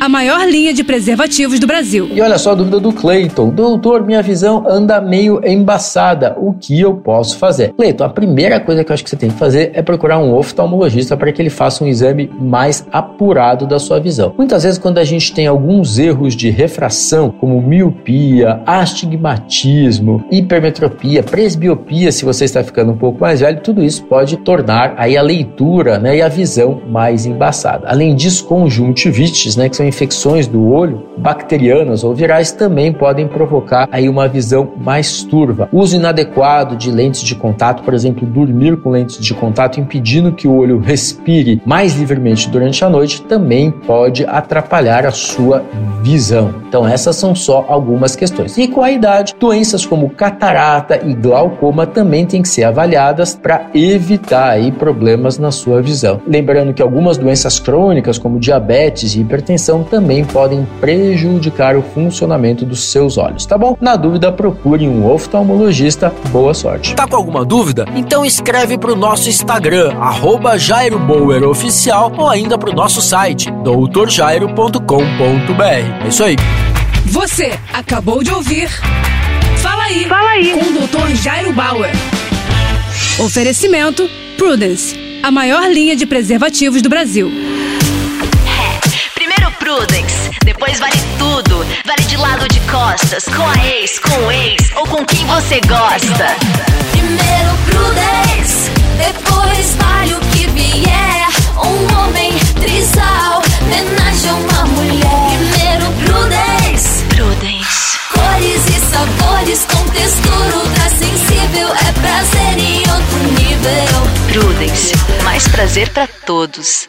a maior linha de preservativos do Brasil. E olha só a dúvida do Cleiton. Doutor, minha visão anda meio embaçada. O que eu posso fazer? Cleiton, a primeira coisa que eu acho que você tem que fazer é procurar um oftalmologista para que ele faça um exame mais apurado da sua visão. Muitas vezes, quando a gente tem alguns erros de refração, como miopia, astigmatismo, hipermetropia, presbiopia, se você está ficando um pouco mais velho, tudo isso pode tornar aí a leitura né, e a visão mais embaçada. Além disso, conjuntivites, né, que são infecções do olho, bacterianas ou virais, também podem provocar aí uma visão mais turva. Uso inadequado de lentes de contato, por exemplo, dormir com lentes de contato impedindo que o olho respire mais livremente durante a noite, também pode atrapalhar a sua visão. Então, essas são só algumas questões. E com a idade, doenças como catarata e glaucoma também têm que ser avaliadas para evitar aí problemas na sua visão. Lembrando que algumas doenças crônicas, como diabetes e hipertensão, também podem prejudicar o funcionamento dos seus olhos, tá bom? Na dúvida, procure um oftalmologista. Boa sorte. Tá com alguma dúvida? Então escreve para o nosso Instagram, @jairoboweroficial ou ainda para o nosso site, doutorjairo.com.br. É isso aí. Você acabou de ouvir Fala aí, Fala aí. com o Dr. Jairo Bauer. Oferecimento Prudence, a maior linha de preservativos do Brasil. Depois vale tudo. Vale de lado de costas, com a ex, com o ex ou com quem você gosta. Primeiro Prudence, depois vale o que vier. Um homem trisal, homenagem a uma mulher. Primeiro Prudence, Prudence. cores e sabores com textura ultra sensível. É prazer em outro nível. Prudence. Mais prazer pra todos.